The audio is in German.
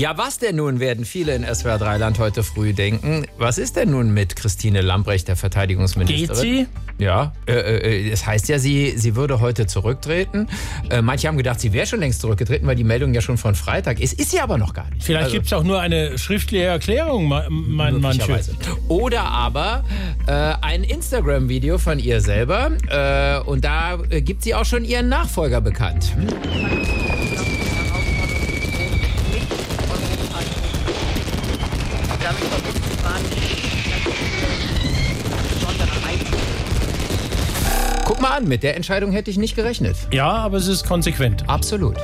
Ja, was denn nun, werden viele in SWR 3 Land heute früh denken. Was ist denn nun mit Christine Lambrecht, der Verteidigungsministerin? Geht sie? Ja, äh, äh, es heißt ja, sie, sie würde heute zurücktreten. Äh, manche haben gedacht, sie wäre schon längst zurückgetreten, weil die Meldung ja schon von Freitag ist. Ist sie aber noch gar nicht. Vielleicht Also- gibt es auch nur eine schriftliche Erklärung, me- meinen manche. Oder aber äh, ein Instagram-Video von ihr selber. Äh, und da äh, gibt sie auch schon ihren Nachfolger bekannt. Damit verbunden waren besondere Einzelnen. Guck mal an, mit der Entscheidung hätte ich nicht gerechnet. Ja, aber es ist konsequent. Absolut.